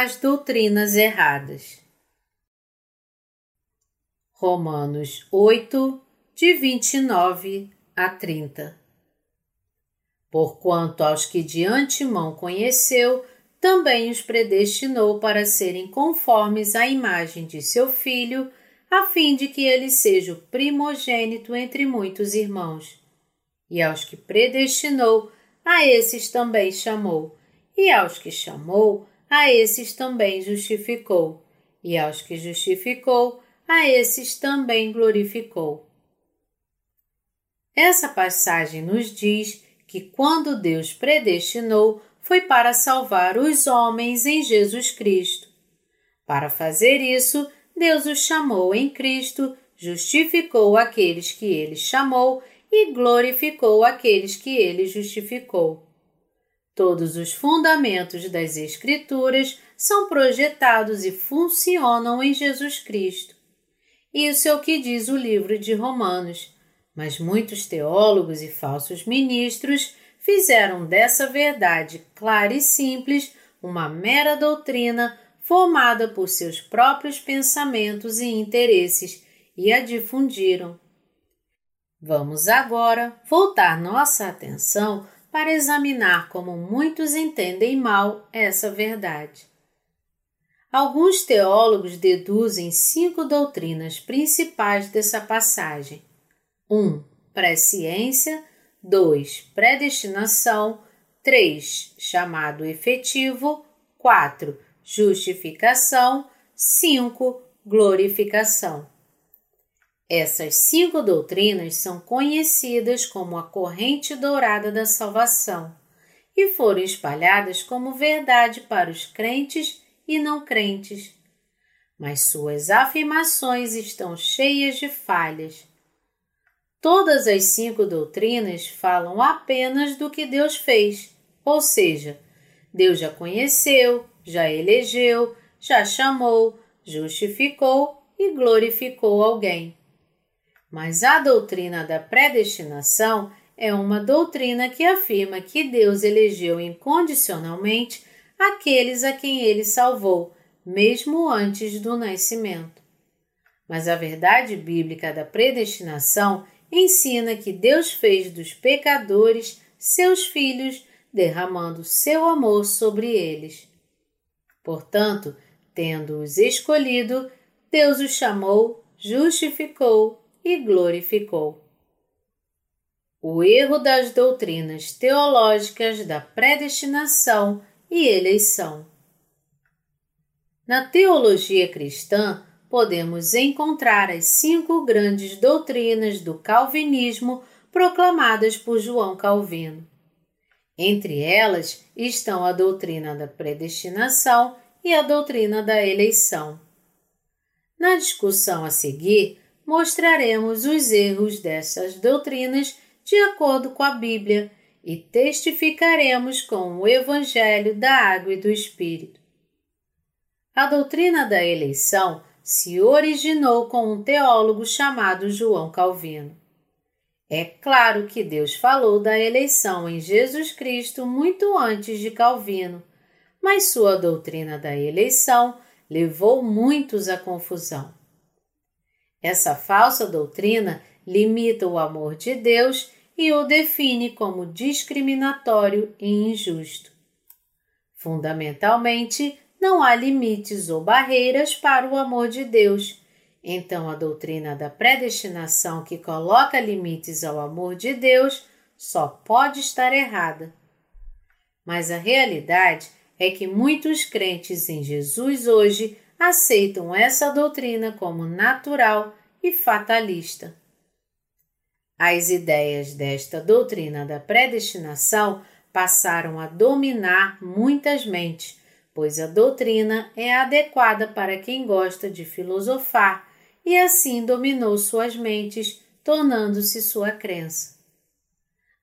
as doutrinas erradas. Romanos 8, de 29 a 30 Porquanto aos que de antemão conheceu, também os predestinou para serem conformes à imagem de seu filho, a fim de que ele seja o primogênito entre muitos irmãos. E aos que predestinou, a esses também chamou, e aos que chamou, a esses também justificou, e aos que justificou, a esses também glorificou. Essa passagem nos diz que quando Deus predestinou, foi para salvar os homens em Jesus Cristo. Para fazer isso, Deus os chamou em Cristo, justificou aqueles que ele chamou e glorificou aqueles que ele justificou. Todos os fundamentos das Escrituras são projetados e funcionam em Jesus Cristo. Isso é o que diz o livro de Romanos, mas muitos teólogos e falsos ministros fizeram dessa verdade clara e simples uma mera doutrina formada por seus próprios pensamentos e interesses e a difundiram. Vamos agora voltar nossa atenção para examinar como muitos entendem mal essa verdade. Alguns teólogos deduzem cinco doutrinas principais dessa passagem: 1. Um, presciência, 2. Predestinação, 3. Chamado efetivo, 4. Justificação, 5. Glorificação. Essas cinco doutrinas são conhecidas como a corrente dourada da salvação e foram espalhadas como verdade para os crentes e não crentes. Mas suas afirmações estão cheias de falhas. Todas as cinco doutrinas falam apenas do que Deus fez, ou seja, Deus já conheceu, já elegeu, já chamou, justificou e glorificou alguém. Mas a doutrina da predestinação é uma doutrina que afirma que Deus elegeu incondicionalmente aqueles a quem ele salvou, mesmo antes do nascimento. Mas a verdade bíblica da predestinação ensina que Deus fez dos pecadores seus filhos, derramando seu amor sobre eles. Portanto, tendo-os escolhido, Deus os chamou, justificou e glorificou. O erro das doutrinas teológicas da predestinação e eleição. Na teologia cristã, podemos encontrar as cinco grandes doutrinas do Calvinismo proclamadas por João Calvino. Entre elas estão a doutrina da predestinação e a doutrina da eleição. Na discussão a seguir, mostraremos os erros dessas doutrinas de acordo com a Bíblia e testificaremos com o Evangelho da Água e do Espírito. A doutrina da eleição se originou com um teólogo chamado João Calvino. É claro que Deus falou da eleição em Jesus Cristo muito antes de Calvino, mas sua doutrina da eleição levou muitos à confusão. Essa falsa doutrina limita o amor de Deus e o define como discriminatório e injusto. Fundamentalmente, não há limites ou barreiras para o amor de Deus. Então, a doutrina da predestinação que coloca limites ao amor de Deus só pode estar errada. Mas a realidade é que muitos crentes em Jesus hoje aceitam essa doutrina como natural e fatalista. As ideias desta doutrina da predestinação passaram a dominar muitas mentes, pois a doutrina é adequada para quem gosta de filosofar e assim dominou suas mentes, tornando-se sua crença.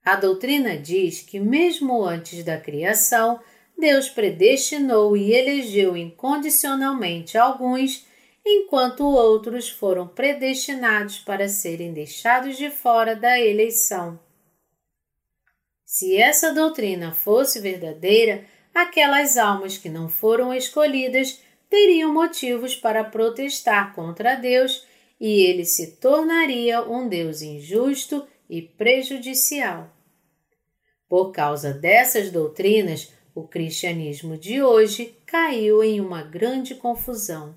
A doutrina diz que, mesmo antes da criação, Deus predestinou e elegeu incondicionalmente alguns, enquanto outros foram predestinados para serem deixados de fora da eleição. Se essa doutrina fosse verdadeira, aquelas almas que não foram escolhidas teriam motivos para protestar contra Deus e ele se tornaria um Deus injusto e prejudicial. Por causa dessas doutrinas, o cristianismo de hoje caiu em uma grande confusão.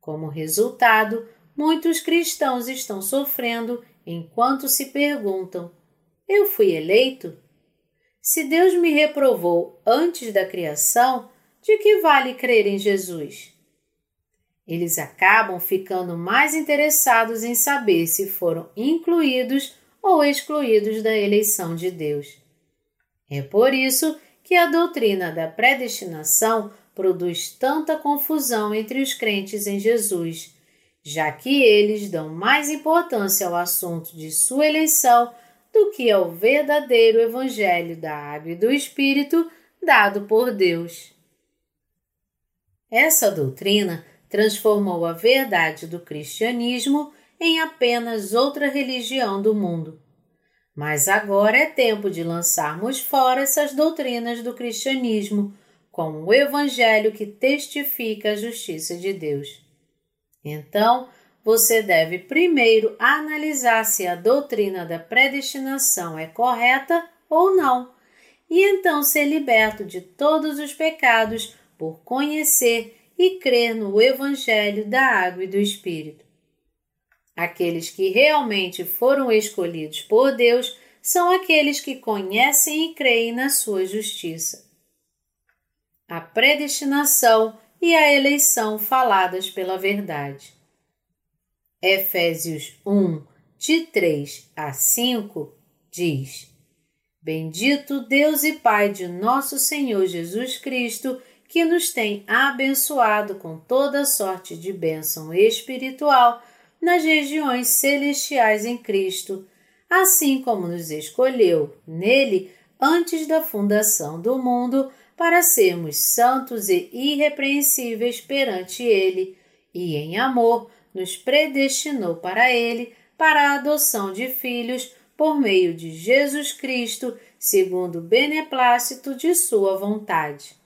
Como resultado, muitos cristãos estão sofrendo enquanto se perguntam: Eu fui eleito? Se Deus me reprovou antes da criação, de que vale crer em Jesus? Eles acabam ficando mais interessados em saber se foram incluídos ou excluídos da eleição de Deus. É por isso que a doutrina da predestinação produz tanta confusão entre os crentes em Jesus, já que eles dão mais importância ao assunto de sua eleição do que ao verdadeiro Evangelho da Água e do Espírito dado por Deus. Essa doutrina transformou a verdade do cristianismo em apenas outra religião do mundo. Mas agora é tempo de lançarmos fora essas doutrinas do cristianismo com o evangelho que testifica a justiça de Deus. Então, você deve primeiro analisar se a doutrina da predestinação é correta ou não, e então ser liberto de todos os pecados por conhecer e crer no Evangelho da Água e do Espírito. Aqueles que realmente foram escolhidos por Deus são aqueles que conhecem e creem na sua justiça. A predestinação e a eleição faladas pela verdade. Efésios 1, de 3 a 5, diz: Bendito Deus e Pai de nosso Senhor Jesus Cristo, que nos tem abençoado com toda sorte de bênção espiritual nas regiões celestiais em Cristo, assim como nos escolheu nele antes da fundação do mundo para sermos santos e irrepreensíveis perante ele, e em amor nos predestinou para ele para a adoção de filhos por meio de Jesus Cristo, segundo o beneplácito de sua vontade.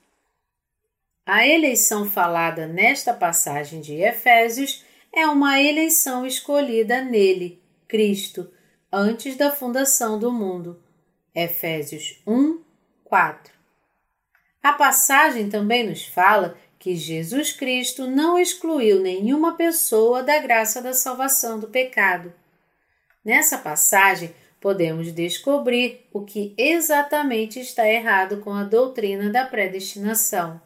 A eleição falada nesta passagem de Efésios é uma eleição escolhida nele, Cristo, antes da fundação do mundo. Efésios 1, 4. A passagem também nos fala que Jesus Cristo não excluiu nenhuma pessoa da graça da salvação do pecado. Nessa passagem, podemos descobrir o que exatamente está errado com a doutrina da predestinação.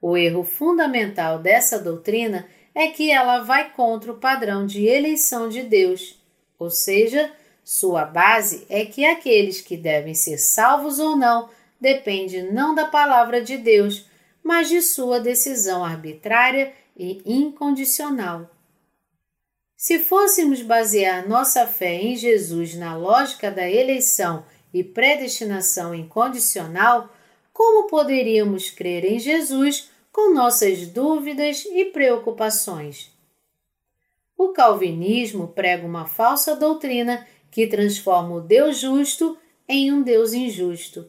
O erro fundamental dessa doutrina é que ela vai contra o padrão de eleição de Deus, ou seja, sua base é que aqueles que devem ser salvos ou não depende não da palavra de Deus, mas de sua decisão arbitrária e incondicional. Se fôssemos basear nossa fé em Jesus na lógica da eleição e predestinação incondicional, como poderíamos crer em Jesus com nossas dúvidas e preocupações. O calvinismo prega uma falsa doutrina que transforma o Deus justo em um Deus injusto.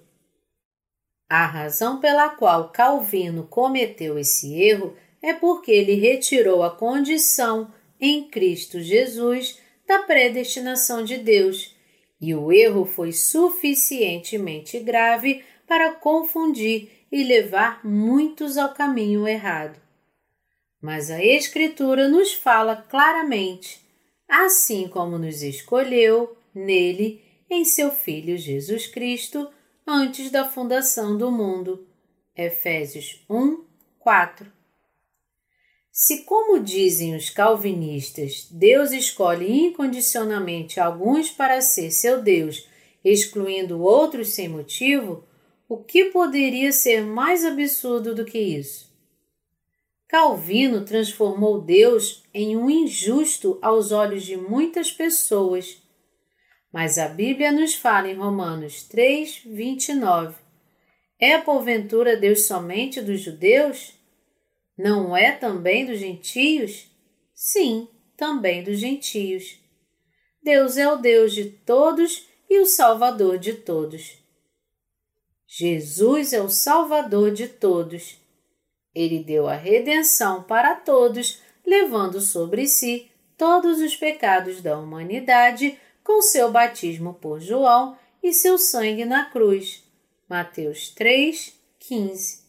A razão pela qual Calvino cometeu esse erro é porque ele retirou a condição em Cristo Jesus da predestinação de Deus, e o erro foi suficientemente grave para confundir e levar muitos ao caminho errado. Mas a Escritura nos fala claramente, assim como nos escolheu nele, em seu Filho Jesus Cristo, antes da fundação do mundo. Efésios 1, 4. Se, como dizem os calvinistas, Deus escolhe incondicionalmente alguns para ser seu Deus, excluindo outros sem motivo, o que poderia ser mais absurdo do que isso? Calvino transformou Deus em um injusto aos olhos de muitas pessoas. Mas a Bíblia nos fala em Romanos 3, 29. É porventura Deus somente dos judeus? Não é também dos gentios? Sim, também dos gentios. Deus é o Deus de todos e o Salvador de todos. Jesus é o Salvador de todos. Ele deu a redenção para todos, levando sobre si todos os pecados da humanidade com seu batismo por João e seu sangue na cruz. Mateus 3, 15.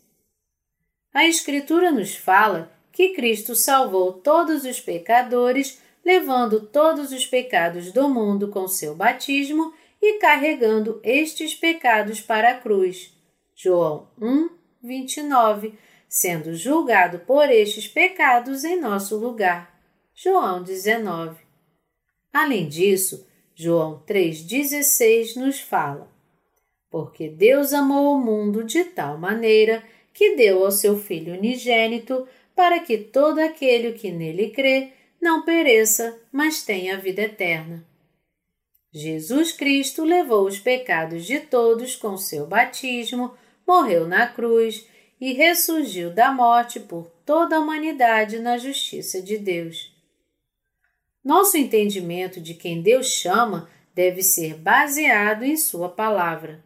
A Escritura nos fala que Cristo salvou todos os pecadores, levando todos os pecados do mundo com seu batismo e carregando estes pecados para a cruz. João 1, 29, sendo julgado por estes pecados em nosso lugar. João 19. Além disso, João 3,16 nos fala: Porque Deus amou o mundo de tal maneira que deu ao seu Filho unigênito, para que todo aquele que nele crê não pereça, mas tenha vida eterna. Jesus Cristo levou os pecados de todos com seu batismo, morreu na cruz e ressurgiu da morte por toda a humanidade na justiça de Deus. Nosso entendimento de quem Deus chama deve ser baseado em Sua palavra.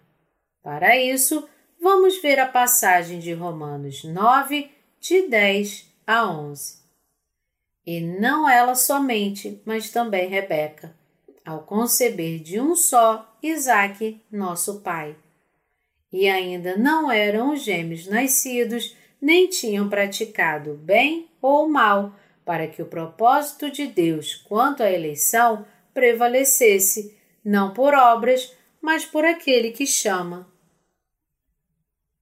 Para isso, vamos ver a passagem de Romanos 9, de 10 a 11. E não ela somente, mas também Rebeca, ao conceber de um só Isaque, nosso pai. E ainda não eram os gêmeos nascidos, nem tinham praticado bem ou mal, para que o propósito de Deus quanto à eleição prevalecesse, não por obras, mas por aquele que chama.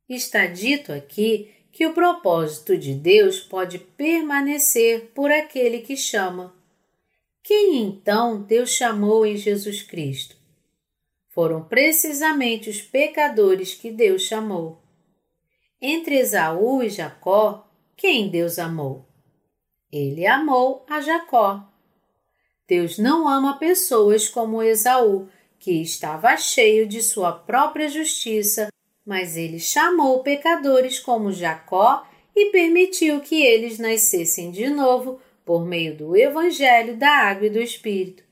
Está dito aqui que o propósito de Deus pode permanecer por aquele que chama. Quem então Deus chamou em Jesus Cristo? Foram precisamente os pecadores que Deus chamou. Entre Esaú e Jacó, quem Deus amou? Ele amou a Jacó. Deus não ama pessoas como Esaú, que estava cheio de sua própria justiça, mas ele chamou pecadores como Jacó e permitiu que eles nascessem de novo por meio do Evangelho da Água e do Espírito.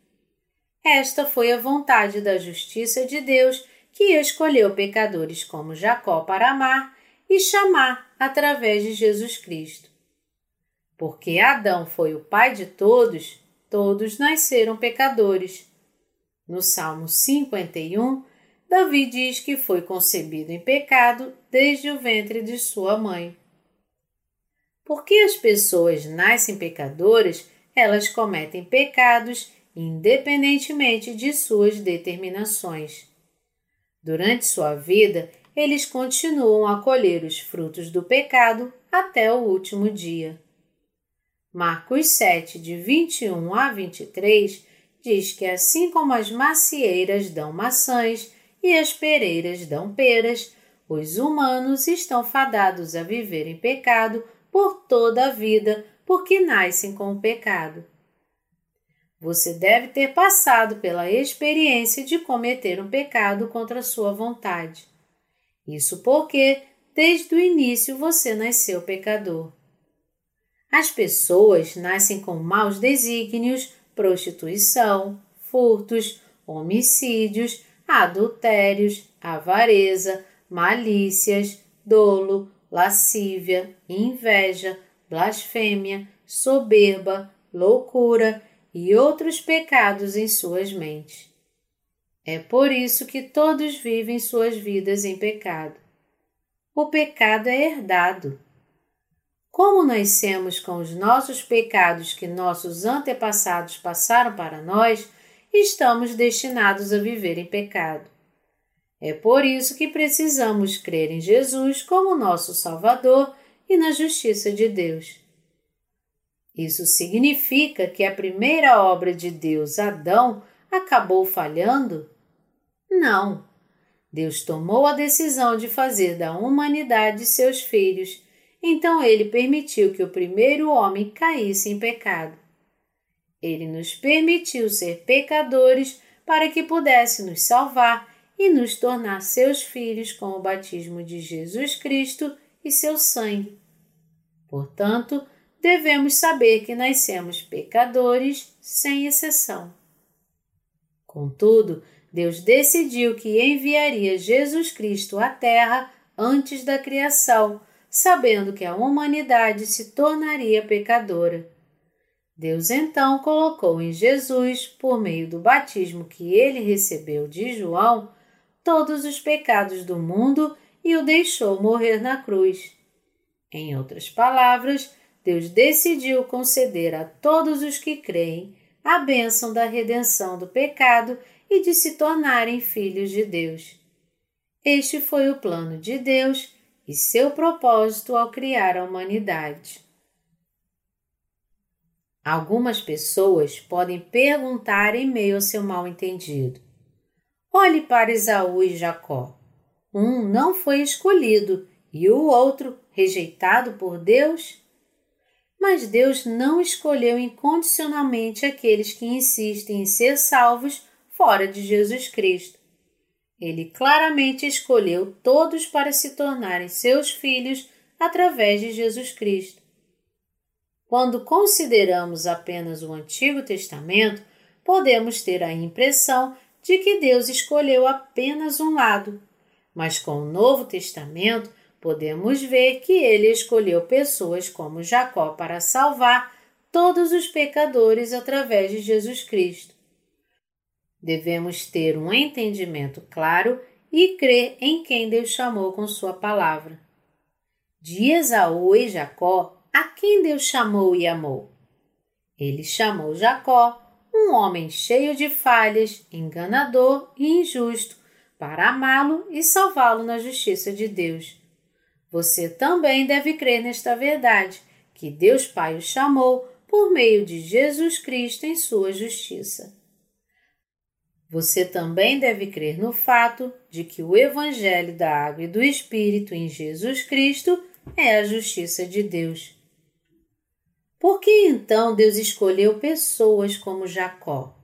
Esta foi a vontade da justiça de Deus que escolheu pecadores como Jacó para amar e chamar através de Jesus Cristo. Porque Adão foi o pai de todos, todos nasceram pecadores. No Salmo 51, Davi diz que foi concebido em pecado desde o ventre de sua mãe. Porque as pessoas nascem pecadoras, elas cometem pecados independentemente de suas determinações. Durante sua vida, eles continuam a colher os frutos do pecado até o último dia. Marcos 7, de 21 a 23, diz que assim como as macieiras dão maçãs e as pereiras dão peras, os humanos estão fadados a viver em pecado por toda a vida, porque nascem com o pecado. Você deve ter passado pela experiência de cometer um pecado contra sua vontade. Isso porque, desde o início, você nasceu pecador. As pessoas nascem com maus desígnios, prostituição, furtos, homicídios, adultérios, avareza, malícias, dolo, lascívia, inveja, blasfêmia, soberba, loucura e outros pecados em suas mentes. É por isso que todos vivem suas vidas em pecado. O pecado é herdado. Como nascemos com os nossos pecados que nossos antepassados passaram para nós, estamos destinados a viver em pecado. É por isso que precisamos crer em Jesus como nosso Salvador e na justiça de Deus. Isso significa que a primeira obra de Deus, Adão, acabou falhando? Não. Deus tomou a decisão de fazer da humanidade seus filhos então ele permitiu que o primeiro homem caísse em pecado. Ele nos permitiu ser pecadores para que pudesse nos salvar e nos tornar seus filhos com o batismo de Jesus Cristo e seu sangue. Portanto, devemos saber que nascemos pecadores sem exceção. Contudo, Deus decidiu que enviaria Jesus Cristo à Terra antes da criação, sabendo que a humanidade se tornaria pecadora. Deus então colocou em Jesus, por meio do batismo que ele recebeu de João, todos os pecados do mundo e o deixou morrer na cruz. Em outras palavras, Deus decidiu conceder a todos os que creem a bênção da redenção do pecado e de se tornarem filhos de Deus. Este foi o plano de Deus e seu propósito ao criar a humanidade. Algumas pessoas podem perguntar em meio ao seu mal-entendido: Olhe para Esaú e Jacó. Um não foi escolhido e o outro rejeitado por Deus? Mas Deus não escolheu incondicionalmente aqueles que insistem em ser salvos fora de Jesus Cristo. Ele claramente escolheu todos para se tornarem seus filhos através de Jesus Cristo. Quando consideramos apenas o Antigo Testamento, podemos ter a impressão de que Deus escolheu apenas um lado, mas com o Novo Testamento podemos ver que ele escolheu pessoas como Jacó para salvar todos os pecadores através de Jesus Cristo. Devemos ter um entendimento claro e crer em quem Deus chamou com Sua palavra. De Esaú e Jacó, a quem Deus chamou e amou? Ele chamou Jacó, um homem cheio de falhas, enganador e injusto, para amá-lo e salvá-lo na justiça de Deus. Você também deve crer nesta verdade, que Deus Pai o chamou por meio de Jesus Cristo em sua justiça. Você também deve crer no fato de que o Evangelho da Água e do Espírito em Jesus Cristo é a justiça de Deus. Por que então Deus escolheu pessoas como Jacó?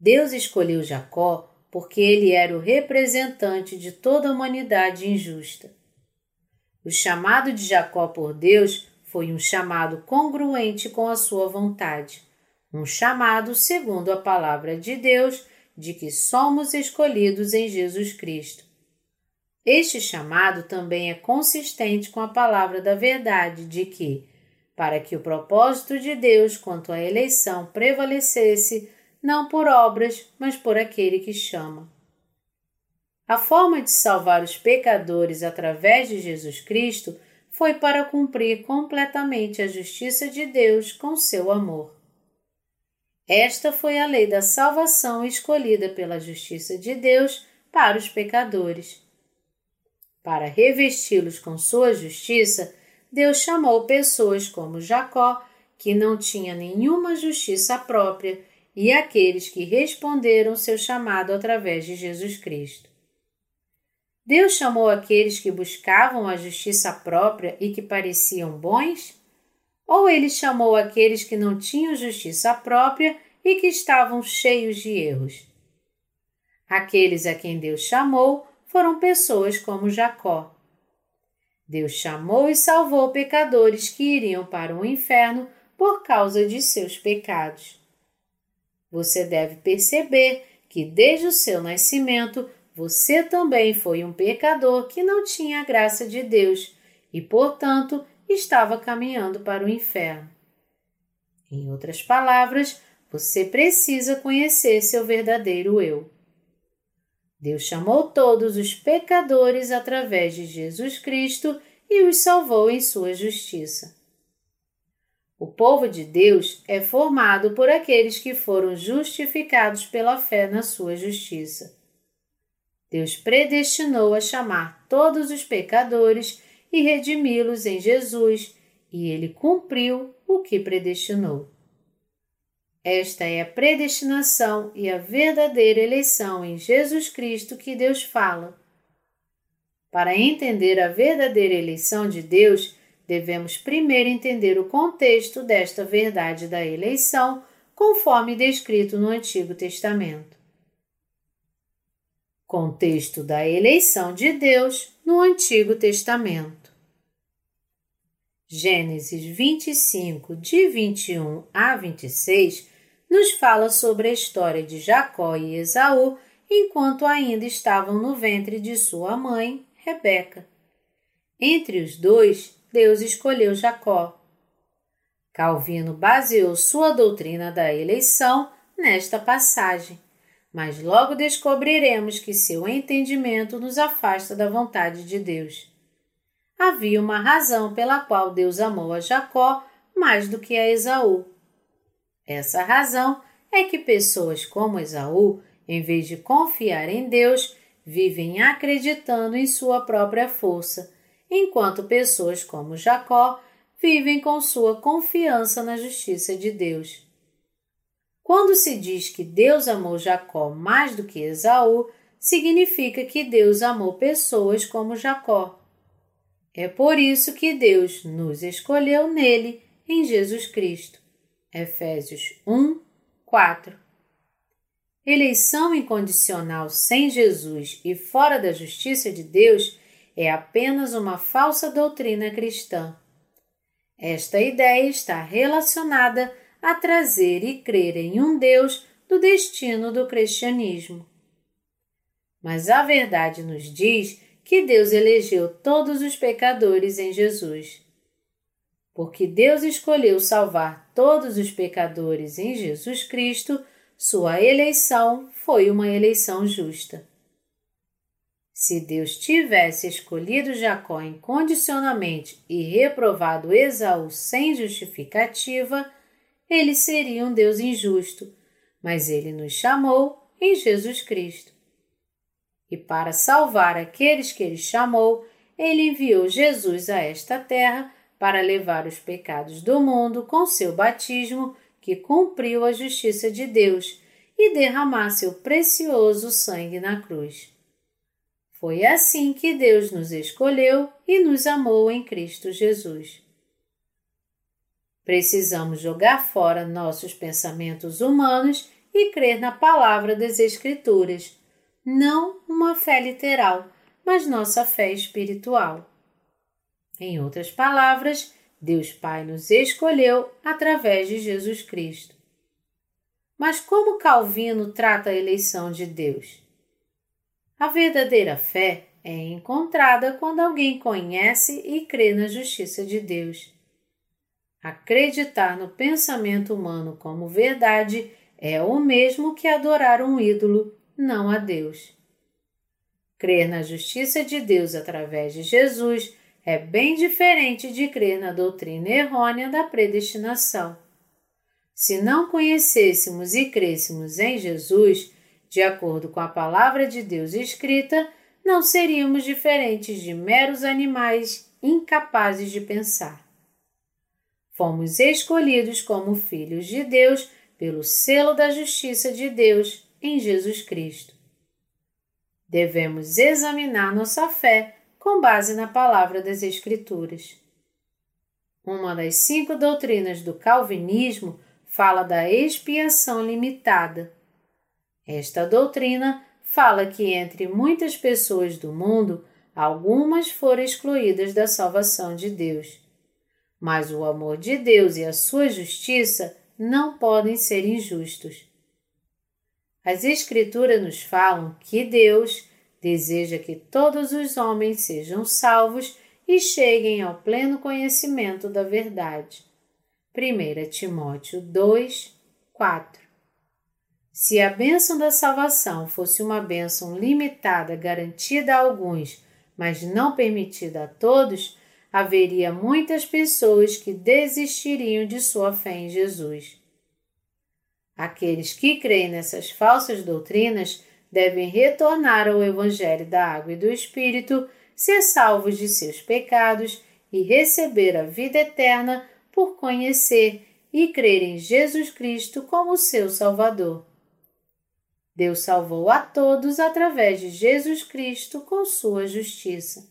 Deus escolheu Jacó porque ele era o representante de toda a humanidade injusta. O chamado de Jacó por Deus foi um chamado congruente com a sua vontade, um chamado segundo a palavra de Deus de que somos escolhidos em Jesus Cristo. Este chamado também é consistente com a palavra da verdade de que para que o propósito de Deus quanto à eleição prevalecesse, não por obras, mas por aquele que chama. A forma de salvar os pecadores através de Jesus Cristo foi para cumprir completamente a justiça de Deus com seu amor. Esta foi a lei da salvação escolhida pela justiça de Deus para os pecadores. Para revesti-los com sua justiça, Deus chamou pessoas como Jacó, que não tinha nenhuma justiça própria, e aqueles que responderam seu chamado através de Jesus Cristo. Deus chamou aqueles que buscavam a justiça própria e que pareciam bons? Ou ele chamou aqueles que não tinham justiça própria e que estavam cheios de erros? Aqueles a quem Deus chamou foram pessoas como Jacó. Deus chamou e salvou pecadores que iriam para o inferno por causa de seus pecados. Você deve perceber que desde o seu nascimento você também foi um pecador que não tinha a graça de Deus e, portanto, estava caminhando para o inferno. Em outras palavras, você precisa conhecer seu verdadeiro eu. Deus chamou todos os pecadores através de Jesus Cristo e os salvou em sua justiça. O povo de Deus é formado por aqueles que foram justificados pela fé na sua justiça. Deus predestinou a chamar todos os pecadores e redimi-los em Jesus, e ele cumpriu o que predestinou. Esta é a predestinação e a verdadeira eleição em Jesus Cristo que Deus fala. Para entender a verdadeira eleição de Deus, devemos primeiro entender o contexto desta verdade da eleição, conforme descrito no Antigo Testamento. Contexto da eleição de Deus no Antigo Testamento. Gênesis 25, de 21 a 26 nos fala sobre a história de Jacó e Esaú enquanto ainda estavam no ventre de sua mãe, Rebeca. Entre os dois, Deus escolheu Jacó. Calvino baseou sua doutrina da eleição nesta passagem, mas logo descobriremos que seu entendimento nos afasta da vontade de Deus. Havia uma razão pela qual Deus amou a Jacó mais do que a Esaú. Essa razão é que pessoas como Esaú, em vez de confiar em Deus, vivem acreditando em sua própria força, enquanto pessoas como Jacó vivem com sua confiança na justiça de Deus. Quando se diz que Deus amou Jacó mais do que Esaú, significa que Deus amou pessoas como Jacó. É por isso que Deus nos escolheu nele, em Jesus Cristo. Efésios 1, 4. Eleição incondicional sem Jesus e fora da justiça de Deus é apenas uma falsa doutrina cristã. Esta ideia está relacionada a trazer e crer em um Deus do destino do cristianismo. Mas a verdade nos diz que Deus elegeu todos os pecadores em Jesus. Porque Deus escolheu salvar todos os pecadores em Jesus Cristo, sua eleição foi uma eleição justa. Se Deus tivesse escolhido Jacó incondicionalmente e reprovado Esaú sem justificativa, ele seria um Deus injusto, mas ele nos chamou em Jesus Cristo. E para salvar aqueles que ele chamou, ele enviou Jesus a esta terra para levar os pecados do mundo com seu batismo, que cumpriu a justiça de Deus, e derramar seu precioso sangue na cruz. Foi assim que Deus nos escolheu e nos amou em Cristo Jesus. Precisamos jogar fora nossos pensamentos humanos e crer na palavra das Escrituras, não uma fé literal, mas nossa fé espiritual. Em outras palavras, Deus Pai nos escolheu através de Jesus Cristo. Mas como Calvino trata a eleição de Deus? A verdadeira fé é encontrada quando alguém conhece e crê na justiça de Deus. Acreditar no pensamento humano como verdade é o mesmo que adorar um ídolo, não a Deus. Crer na justiça de Deus através de Jesus é bem diferente de crer na doutrina errônea da predestinação. Se não conhecêssemos e crêssemos em Jesus, de acordo com a palavra de Deus escrita, não seríamos diferentes de meros animais incapazes de pensar. Fomos escolhidos como filhos de Deus pelo selo da justiça de Deus em Jesus Cristo. Devemos examinar nossa fé com base na palavra das Escrituras. Uma das cinco doutrinas do Calvinismo fala da expiação limitada. Esta doutrina fala que entre muitas pessoas do mundo, algumas foram excluídas da salvação de Deus mas o amor de Deus e a sua justiça não podem ser injustos. As Escrituras nos falam que Deus deseja que todos os homens sejam salvos e cheguem ao pleno conhecimento da verdade. 1 Timóteo 2, 4 Se a bênção da salvação fosse uma bênção limitada garantida a alguns, mas não permitida a todos, haveria muitas pessoas que desistiriam de sua fé em Jesus. Aqueles que creem nessas falsas doutrinas devem retornar ao Evangelho da Água e do Espírito, ser salvos de seus pecados e receber a vida eterna por conhecer e crer em Jesus Cristo como seu Salvador. Deus salvou a todos através de Jesus Cristo com sua justiça.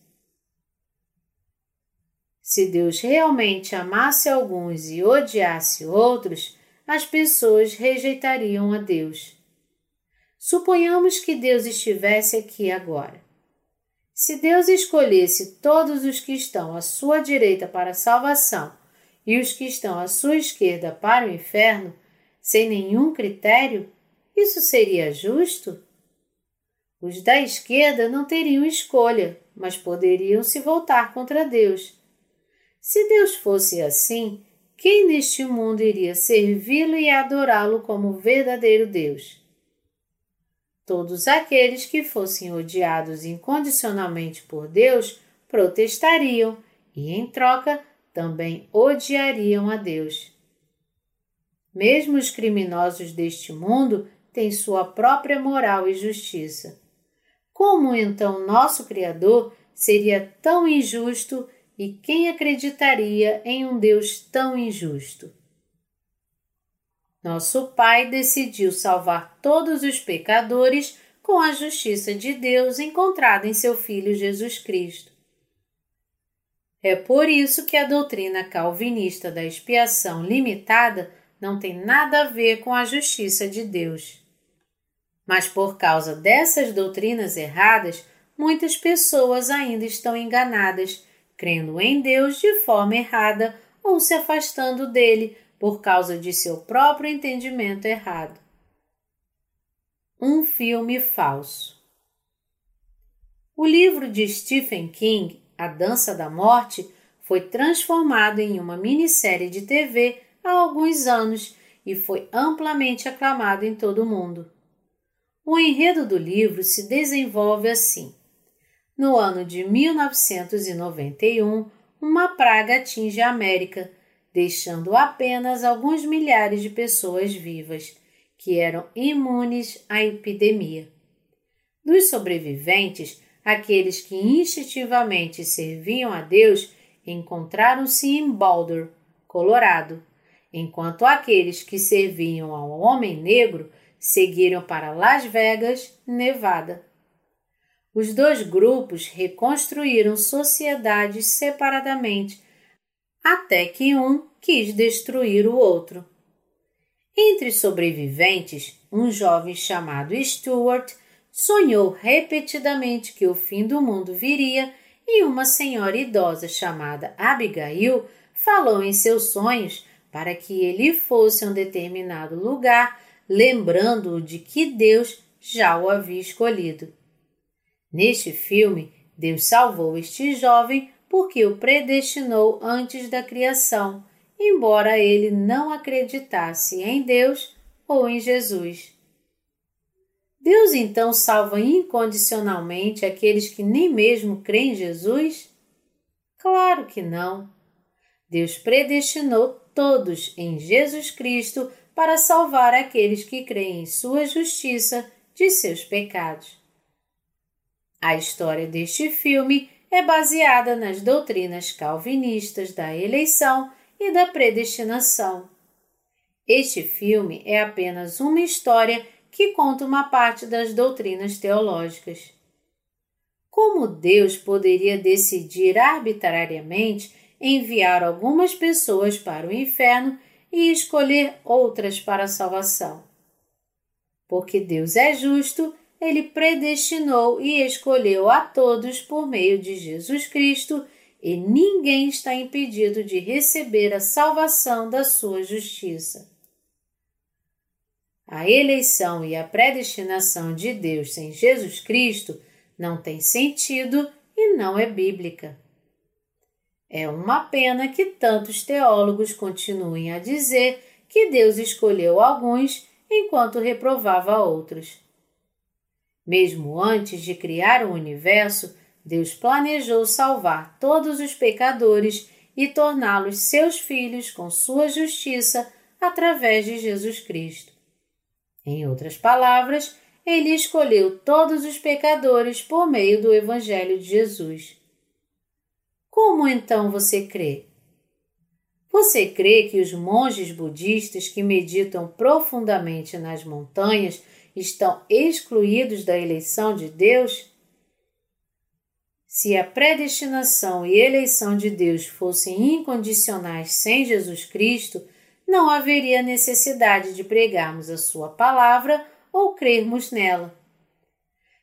Se Deus realmente amasse alguns e odiasse outros, as pessoas rejeitariam a Deus. Suponhamos que Deus estivesse aqui agora. Se Deus escolhesse todos os que estão à sua direita para a salvação e os que estão à sua esquerda para o inferno, sem nenhum critério, isso seria justo? Os da esquerda não teriam escolha, mas poderiam se voltar contra Deus. Se Deus fosse assim, quem neste mundo iria servi-lo e adorá-lo como verdadeiro Deus? Todos aqueles que fossem odiados incondicionalmente por Deus protestariam e, em troca, também odiariam a Deus. Mesmo os criminosos deste mundo têm sua própria moral e justiça. Como então nosso Criador seria tão injusto e quem acreditaria em um Deus tão injusto? Nosso Pai decidiu salvar todos os pecadores com a justiça de Deus encontrada em seu Filho Jesus Cristo. É por isso que a doutrina calvinista da expiação limitada não tem nada a ver com a justiça de Deus. Mas por causa dessas doutrinas erradas, muitas pessoas ainda estão enganadas, crendo em Deus de forma errada ou se afastando dele por causa de seu próprio entendimento errado. Um filme falso. O livro de Stephen King, A Dança da Morte, foi transformado em uma minissérie de TV há alguns anos e foi amplamente aclamado em todo o mundo. O enredo do livro se desenvolve assim. No ano de 1991, uma praga atinge a América, deixando apenas alguns milhares de pessoas vivas, que eram imunes à epidemia. Dos sobreviventes, aqueles que instintivamente serviam a Deus encontraram-se em Boulder, Colorado, enquanto aqueles que serviam ao Homem Negro seguiram para Las Vegas, Nevada. Os dois grupos reconstruíram sociedades separadamente, até que um quis destruir o outro. Entre sobreviventes, um jovem chamado Stuart sonhou repetidamente que o fim do mundo viria e uma senhora idosa chamada Abigail falou em seus sonhos para que ele fosse a um determinado lugar lembrando-o de que Deus já o havia escolhido. Neste filme, Deus salvou este jovem porque o predestinou antes da criação, embora ele não acreditasse em Deus ou em Jesus. Deus então salva incondicionalmente aqueles que nem mesmo creem em Jesus? Claro que não. Deus predestinou todos em Jesus Cristo para salvar aqueles que creem em sua justiça de seus pecados. A história deste filme é baseada nas doutrinas calvinistas da eleição e da predestinação. Este filme é apenas uma história que conta uma parte das doutrinas teológicas. Como Deus poderia decidir arbitrariamente enviar algumas pessoas para o inferno e escolher outras para a salvação. Porque Deus é justo, ele predestinou e escolheu a todos por meio de Jesus Cristo, e ninguém está impedido de receber a salvação da sua justiça. A eleição e a predestinação de Deus sem Jesus Cristo não tem sentido e não é bíblica. É uma pena que tantos teólogos continuem a dizer que Deus escolheu alguns enquanto reprovava outros. Mesmo antes de criar o universo, Deus planejou salvar todos os pecadores e torná-los seus filhos com sua justiça através de Jesus Cristo. Em outras palavras, ele escolheu todos os pecadores por meio do Evangelho de Jesus. Como então você crê? Você crê que os monges budistas que meditam profundamente nas montanhas estão excluídos da eleição de Deus? Se a predestinação e eleição de Deus fossem incondicionais sem Jesus Cristo, não haveria necessidade de pregarmos a Sua palavra ou crermos nela.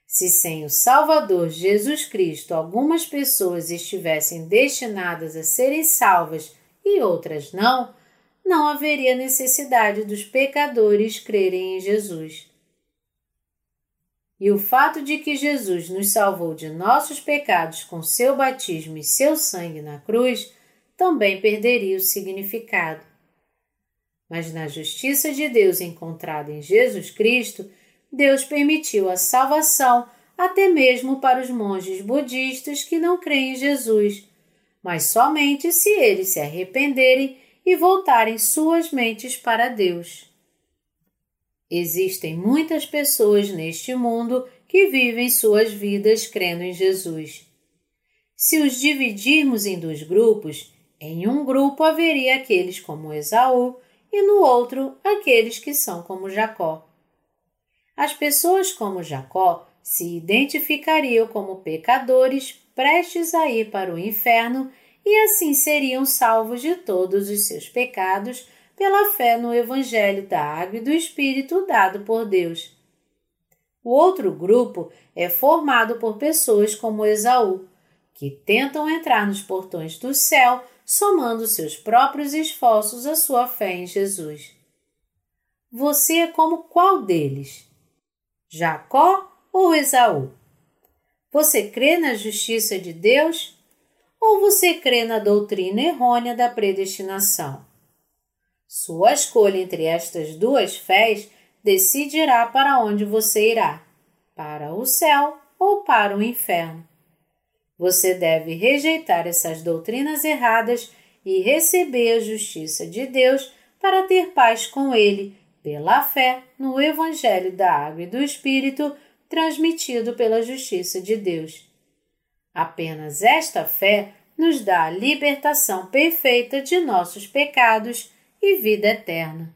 Se sem o Salvador Jesus Cristo algumas pessoas estivessem destinadas a serem salvas e outras não, não haveria necessidade dos pecadores crerem em Jesus. E o fato de que Jesus nos salvou de nossos pecados com seu batismo e seu sangue na cruz também perderia o significado. Mas na justiça de Deus encontrada em Jesus Cristo, Deus permitiu a salvação até mesmo para os monges budistas que não creem em Jesus, mas somente se eles se arrependerem e voltarem suas mentes para Deus. Existem muitas pessoas neste mundo que vivem suas vidas crendo em Jesus. Se os dividirmos em dois grupos, em um grupo haveria aqueles como Esaú e no outro aqueles que são como Jacó. As pessoas como Jacó se identificariam como pecadores prestes a ir para o inferno e assim seriam salvos de todos os seus pecados pela fé no Evangelho da Água e do Espírito dado por Deus. O outro grupo é formado por pessoas como Esaú, que tentam entrar nos portões do céu somando seus próprios esforços à sua fé em Jesus. Você é como qual deles? Jacó ou Esaú? Você crê na justiça de Deus? Ou você crê na doutrina errônea da predestinação? Sua escolha entre estas duas fés decidirá para onde você irá: para o céu ou para o inferno. Você deve rejeitar essas doutrinas erradas e receber a justiça de Deus para ter paz com Ele, pela fé no Evangelho da Água e do Espírito transmitido pela justiça de Deus. Apenas esta fé nos dá a libertação perfeita de nossos pecados e vida eterna.